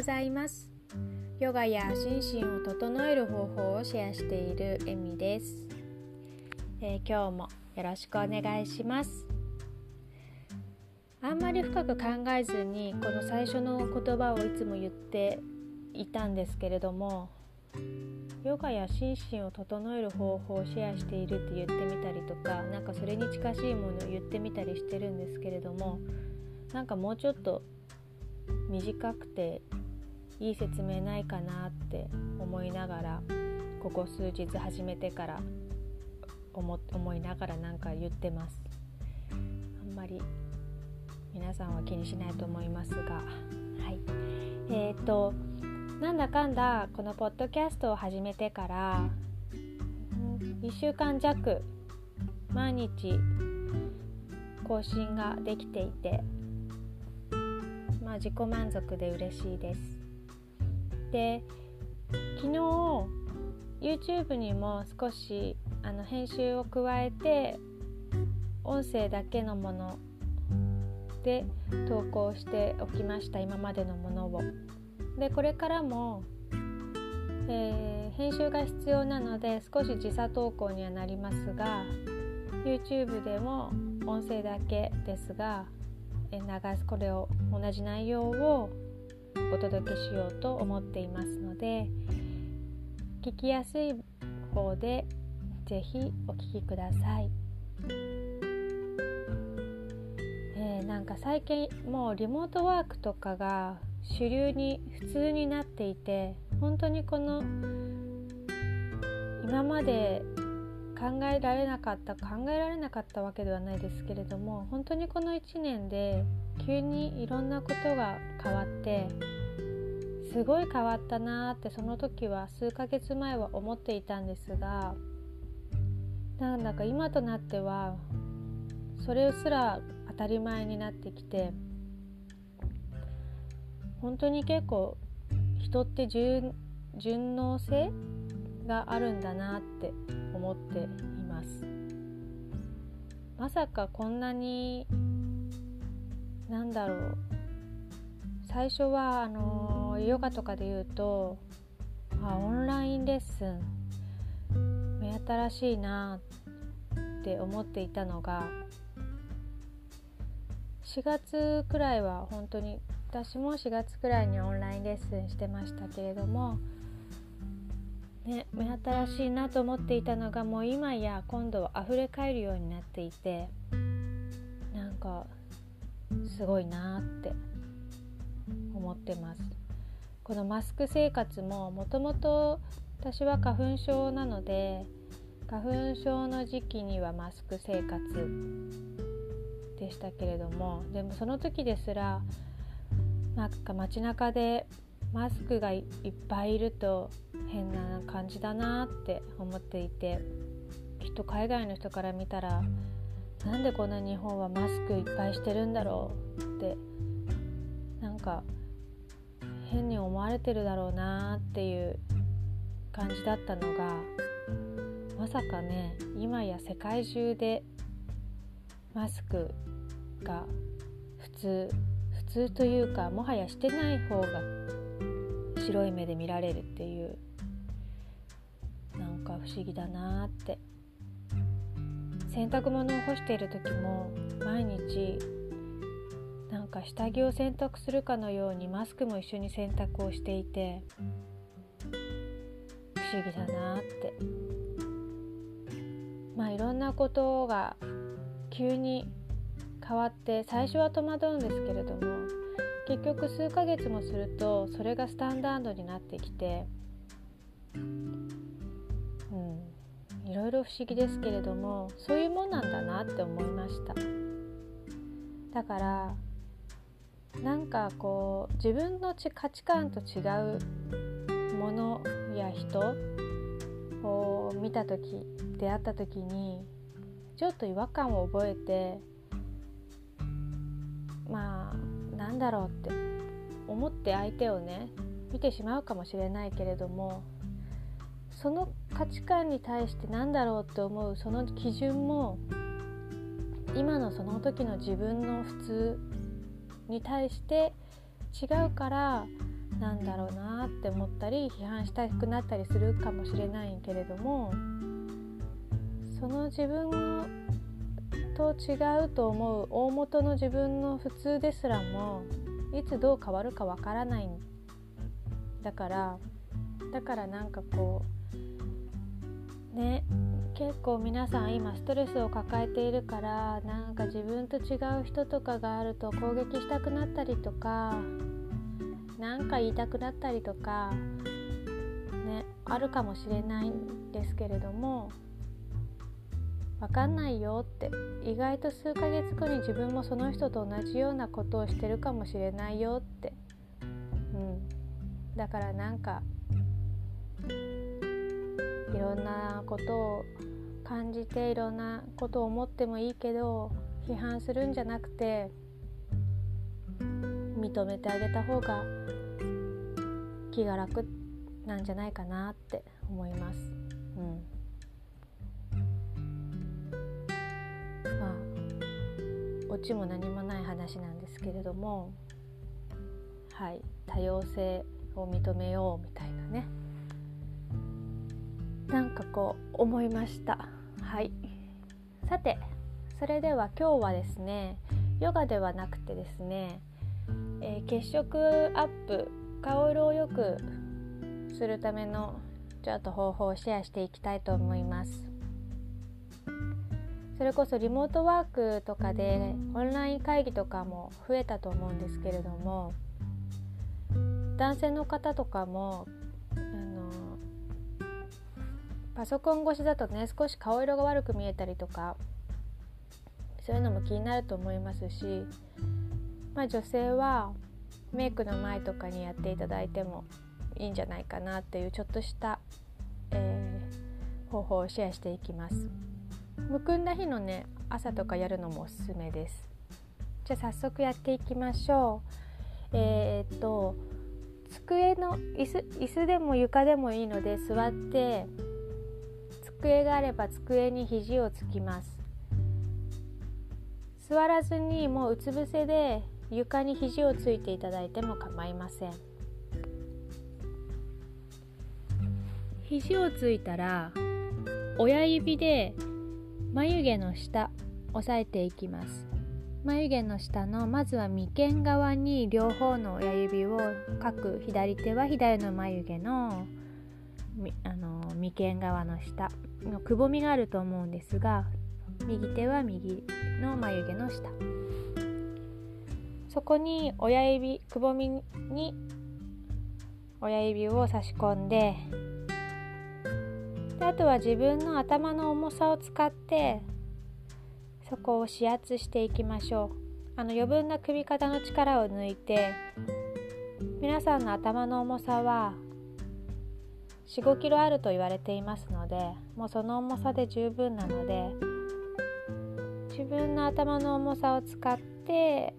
ございます。ヨガや心身を整える方法をシェアしているエミです、えー、今日もよろしくお願いします。あんまり深く考えずにこの最初の言葉をいつも言っていたんですけれどもヨガや心身を整える方法をシェアしているって言ってみたりとか何かそれに近しいものを言ってみたりしてるんですけれどもなんかもうちょっと短くていい説明ないかなって思いながらここ数日始めてから思思いながらなんか言ってます。あんまり皆さんは気にしないと思いますが。はい。えーと、なんだかんだこのポッドキャストを始めてから1週間弱毎日更新ができていてまあ、自己満足で嬉しいです。で昨日 YouTube にも少しあの編集を加えて音声だけのもので投稿しておきました今までのものを。でこれからも、えー、編集が必要なので少し時差投稿にはなりますが YouTube でも音声だけですがえ流すこれを同じ内容をお届けしようと思っていますので聞きやすい方でぜひお聞きください、えー、なんか最近もうリモートワークとかが主流に普通になっていて本当にこの今まで考えられなかった考えられなかったわけではないですけれども本当にこの1年で急にいろんなことが変わってすごい変わったなってその時は数ヶ月前は思っていたんですがなんだか今となってはそれすら当たり前になってきて本当に結構人って順応性があるんだなって思っています。まさかこんなになんだろう。最初はあのヨガとかで言うとあオンラインレッスン目新しいなって思っていたのが4月くらいは本当に私も4月くらいにオンラインレッスンしてましたけれどもね、目新しいなと思っていたのがもう今や今度は溢れ返るようになっていてなんかすごいなって思ってます。このマスク生活ももともと私は花粉症なので花粉症の時期にはマスク生活でしたけれどもでもその時ですらなんか街中でマスクがいっぱいいると変な感じだなって思っていてきっと海外の人から見たらなんでこんな日本はマスクいっぱいしてるんだろうってなんか変に思われてるだろうなっていう感じだったのがまさかね今や世界中でマスクが普通普通というかもはやしてない方が白い目で見られるっていうなんか不思議だなって洗濯物を干している時も毎日なんか下着を洗濯するかのようにマスクも一緒に洗濯をしていて不思議だなって。まあいろんなことが急に変わって最初は戸惑うんですけれども結局数ヶ月もするとそれがスタンダードになってきていろいろ不思議ですけれどもそういうもんなんだなって思いました。だからなんかこう自分の価値観と違うものや人を見た時出会った時にちょっと違和感を覚えてまあなんだろうって思って相手をね見てしまうかもしれないけれどもその価値観に対して何だろうって思うその基準も今のその時の自分の普通に対して違うからなんだろうなって思ったり批判したくなったりするかもしれないけれどもその自分と違うと思う大元の自分の普通ですらもいつどう変わるかわからない。んだからだからなんかこうね結構皆さん今ストレスを抱えているからなんか自分と違う人とかがあると攻撃したくなったりとか何か言いたくなったりとかねあるかもしれないんですけれども分かんないよって意外と数ヶ月後に自分もその人と同じようなことをしてるかもしれないよって、うん、だからなんかいろんなことを感じていろんなことを思ってもいいけど批判するんじゃなくて認めてあげた方が気が楽なんじゃないかなって思います。うん、まあオチも何もない話なんですけれどもはい多様性を認めようみたいなねなんかこう思いました。はい。さてそれでは今日はですねヨガではなくてですねえー、血色アップ顔色を良くするためのちょっと方法をシェアしていきたいと思います。それこそリモートワークとかでオンライン会議とかも増えたと思うんですけれども男性の方とかもパソコン越しだとね少し顔色が悪く見えたりとかそういうのも気になると思いますしまあ、女性はメイクの前とかにやっていただいてもいいんじゃないかなっていうちょっとした、えー、方法をシェアしていきます。むくんだ日のね朝とかやるのもおすすめです。じゃあ早速やっていきましょう。えー、っと机の椅子椅子でも床でもいいので座って机があれば机に肘をつきます。座らずにもううつ伏せで床に肘をついていただいても構いません。肘をついたら親指で眉毛の下押さえていきます。眉毛の下のまずは眉間側に両方の親指を各左手は左の眉毛のあの眉間側の下のくぼみがあると思うんですが右手は右の眉毛の下。そこに親指くぼみに親指を差し込んでであとは自分の頭の重さを使ってそこを指圧していきましょう。あの余分な首肩の力を抜いて皆さんの頭の重さは4 5キロあると言われていますのでもうその重さで十分なので自分の頭の重さを使って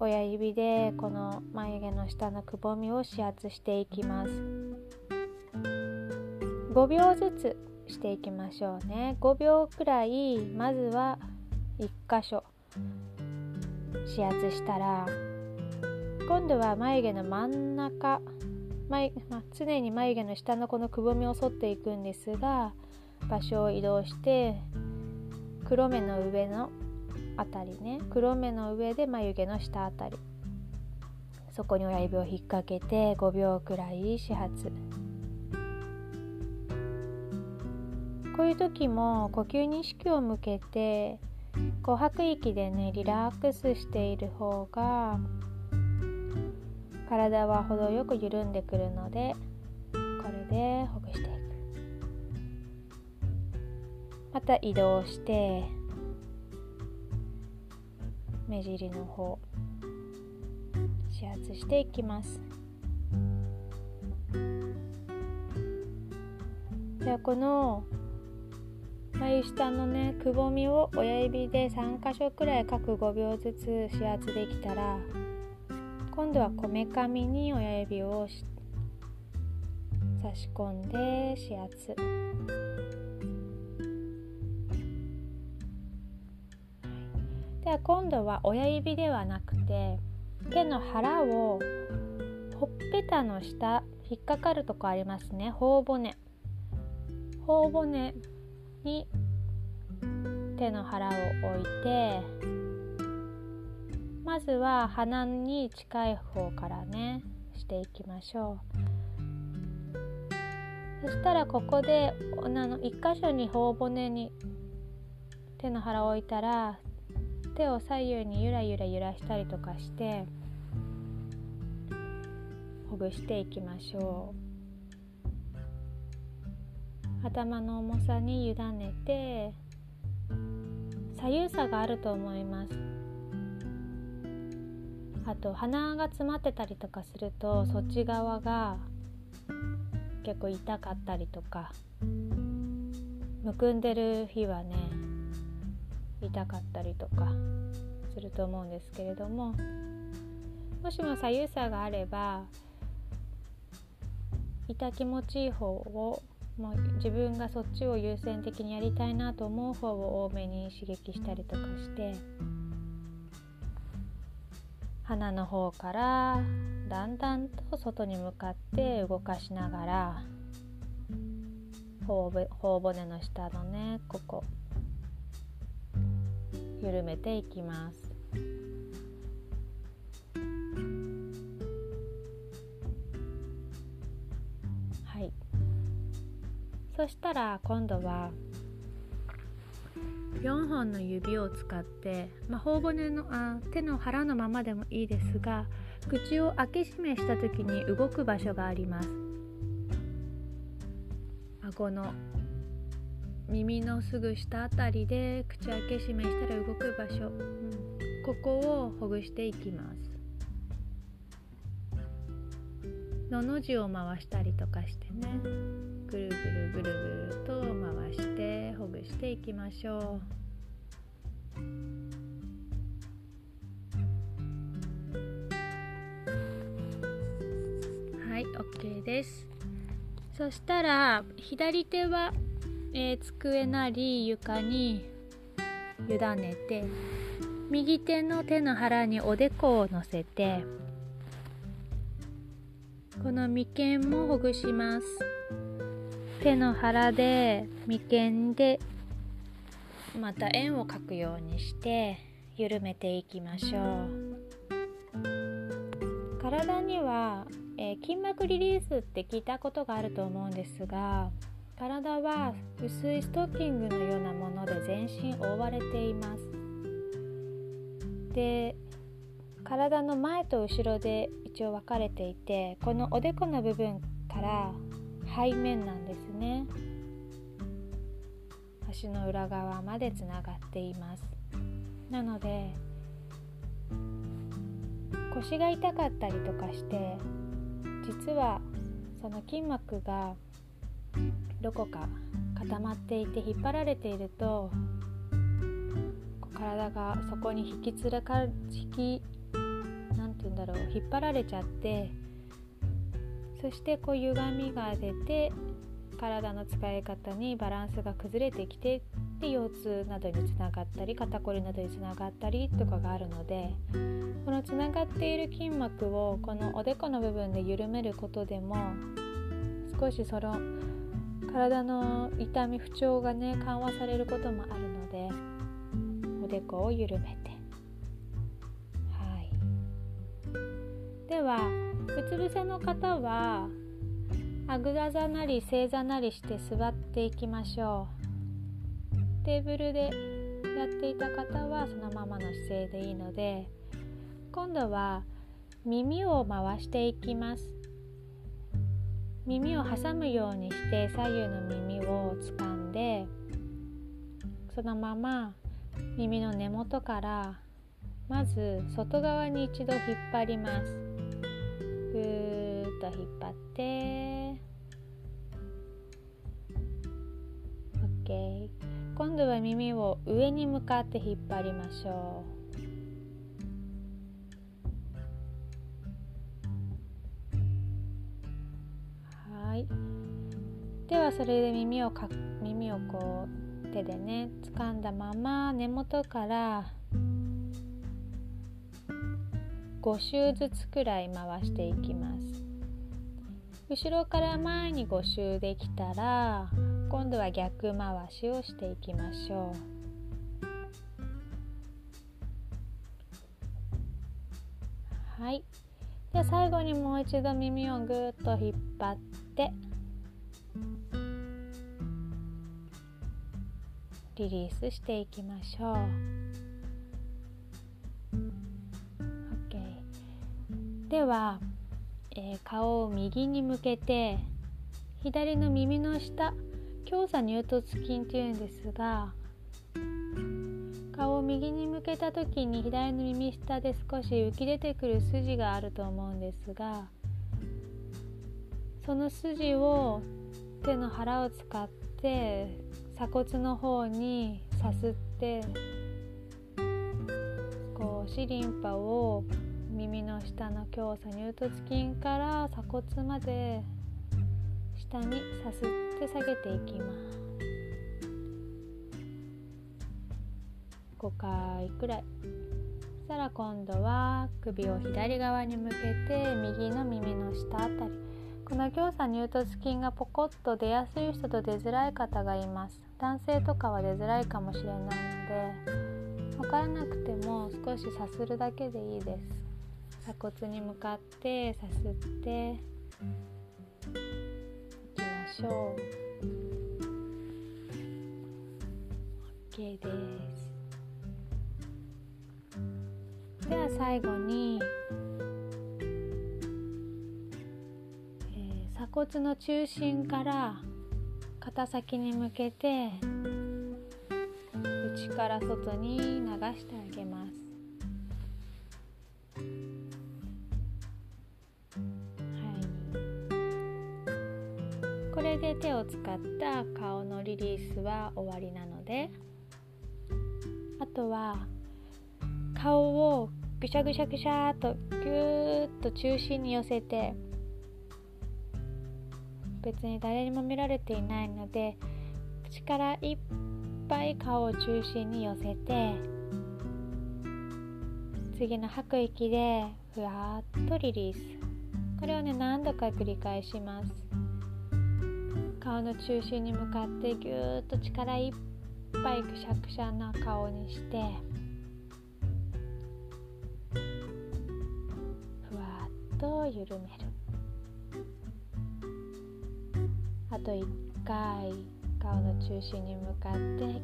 親指でこの眉毛の下のくぼみを指圧していきます。5秒ずつしていきましょうね。5秒くらいまずは1箇所指圧したら今度は眉毛の真ん中眉、まあ、常に眉毛の下のこのくぼみを沿っていくんですが場所を移動して黒目の上のあたりね黒目の上で眉毛の下あたりそこに親指を引っ掛けて5秒くらい始発。こういう時も呼吸に意識を向けてこう吐く息でねリラックスしている方が体は程よく緩んでくるのでこれでほぐしていく。また移動して目尻の方指圧していきます。じゃあこの眉下のねくぼみを親指で3箇所くらい各5秒ずつ指圧できたら今度はこめかみに親指を差し込んで指圧。では今度は親指ではなくて手の腹をほっぺたの下引っかかるとこありますね。頬骨。頬骨に手の腹を置いてまずは鼻に近い方からねしていきましょう。そしたらここであの1箇所に頬骨に手の腹を置いたら手を左右にゆらゆら揺らしたりとかしてほぐしていきましょう。頭の重さに委ねて左右差があると思います。あと鼻が詰まってたりとかするとそっち側が結構痛かったりとかむくんでる日はね痛かったりとかすると思うんですけれどももしも左右差があれば痛気持ちいい方をもう自分がそっちを優先的にやりたいなと思う方を多めに刺激したりとかして鼻の方からだんだんと外に向かって動かしながら頬骨の下のねここ緩めていきます。はいそしたら今度は4本の指を使って、まあ、頬骨のあ手の腹のままでもいいですが口を開け閉めした時に動く場所があります。顎の耳のすぐ下あたりで口開け閉めしたら動く場所、うん、ここをほぐしていきます。のの字を回したりとかしてね。ぐるぐるぐるぐると回してほぐしていきましょう。はい OK です。そしたら左手は、えー、机なり床に委ねて右手の手の腹におでこを乗せてこの眉間もほぐします。手の腹で眉間でまた円を描くようにして緩めていきましょう。体には、えー、筋膜リリースって聞いたことがあると思うんですが体は薄いストッキングのようなもので全身覆われています。で体の前と後ろで一応分かれていてこのおでこの部分から背面なんですね。足の裏側までつながっています。なので腰が痛かったりとかして実はその筋膜がどこか固まっていて引っ張られていると体がそこに引きつらか引きて言うんだろう引っ張られちゃってそしてこう歪みが出て体の使い方にバランスが崩れてきてで腰痛などにつながったり肩こりなどにつながったりとかがあるのでこのつながっている筋膜をこのおでこの部分で緩めることでも少しその体の痛み不調がね緩和されることもあるのでおでこを緩めて。はい。ではうつ伏せの方はあぐら座なり正座なりして座っていきましょう。テーブルでやっていた方はそのままの姿勢でいいので今度は耳を回していきます。耳を挟むようにして左右の耳を掴んでそのまま耳の根元からまず外側に一度引っ張ります。ぐーっと引っ張って。OK 今度は耳を上に向かって引っ張りましょう。はい。ではそれで耳をか耳をこう手でね掴んだまま根元から5周ずつくらい回していきます。後ろから前に5周できたら今度は逆回しをしていきましょう。はい。で最後にもう一度耳をぐっと引っ張ってリリースしていきましょう。では、えー、顔を右に向けて左の耳の下強鎖乳突筋っていうんですが顔を右に向けた時に左の耳下で少し浮き出てくる筋があると思うんですがその筋を手の腹を使って鎖骨の方にさすって少しリンパを耳の下の強鎖乳突筋から鎖骨まで下にさすって下げていきます。5回くらい。そしたら今度は首を左側に向けて右の耳の下あたり。この強鎖乳突筋がポコッと出やすい人と出づらい方がいます。男性とかは出づらいかもしれないので分からなくても少しさするだけでいいです。鎖骨に向かってさすってしょう。OK です。では最後に、えー、鎖骨の中心から肩先に向けて内から外に流してあげます。れで手を使った顔のリリースは終わりなのであとは顔をぐしゃぐしゃぐしゃとぎゅーっと中心に寄せて別に誰にも見られていないので口からいっぱい顔を中心に寄せて次の吐く息でふわっとリリース。これをね何度か繰り返します。顔の中心に向かってぎゅーっと力いっぱいくしゃくしゃな顔にしてふわっと緩める。あと1回顔の中心に向かって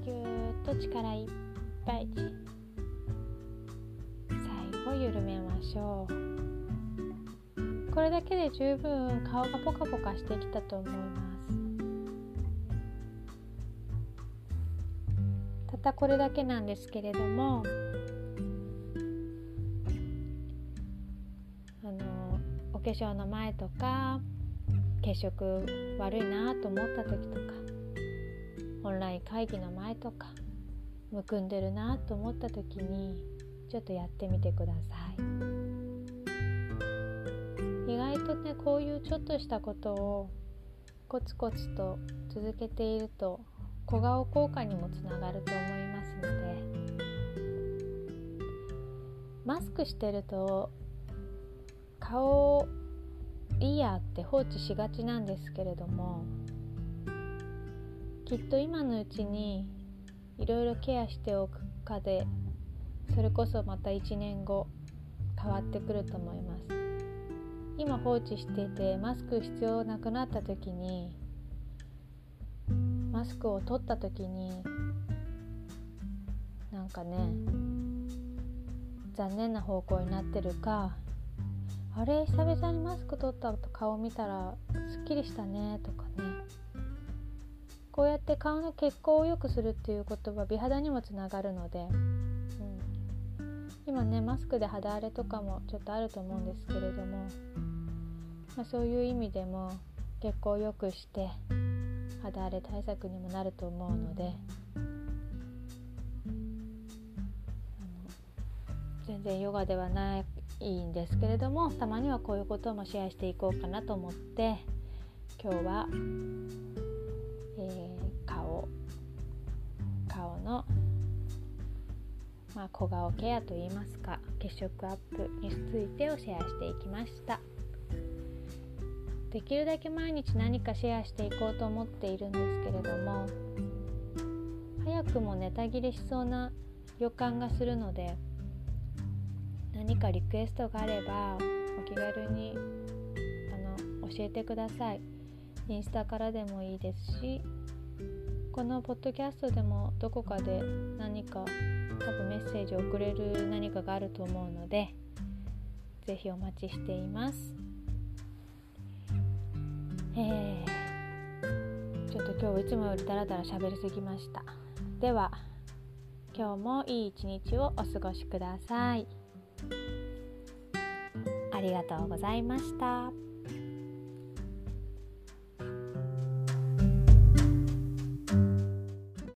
ぎゅーっと力いっぱい最後緩めましょう。これだけで十分顔がポカポカしてきたと思います。たこれだけなんですけれどもあのお化粧の前とか血色悪いなと思った時とかオンライン会議の前とかむくんでるなと思った時にちょっとやってみてください。意外とねこういうちょっとしたことをコツコツと続けていると小顔効果にもつながると思いますのでマスクしてると顔いいやって放置しがちなんですけれどもきっと今のうちにいろいろケアしておくかでそれこそまた1年後変わってくると思います。今放置していてマスク必要なくなった時にマスクを取った時になんかね残念な方向になってるかあれ久々にマスク取ったと顔見たらすっきりしたねとかね。こうやって顔の血行を良くするっていうことは美肌にもつながるので、うん、今ねマスクで肌荒れとかもちょっとあると思うんですけれども、まあ、そういう意味でも血行を良くして肌荒れ対策にもなると思うので全然ヨガではないんですけれどもたまにはこういうこともシェアしていこうかなと思って今日は、えー、顔顔の、まあ、小顔ケアといいますか血色アップについてをシェアしていきました。できるだけ毎日何かシェアしていこうと思っているんですけれども早くもネタ切れしそうな予感がするので何かリクエストがあればお気軽にあの教えてください。インスタからでもいいですしこのポッドキャストでもどこかで何か多分メッセージを送れる何かがあると思うので是非お待ちしています。えー、ちょっと今日いつもよりダラダラ喋りすぎました。では今日もいい一日をお過ごしください。ありがとうございました。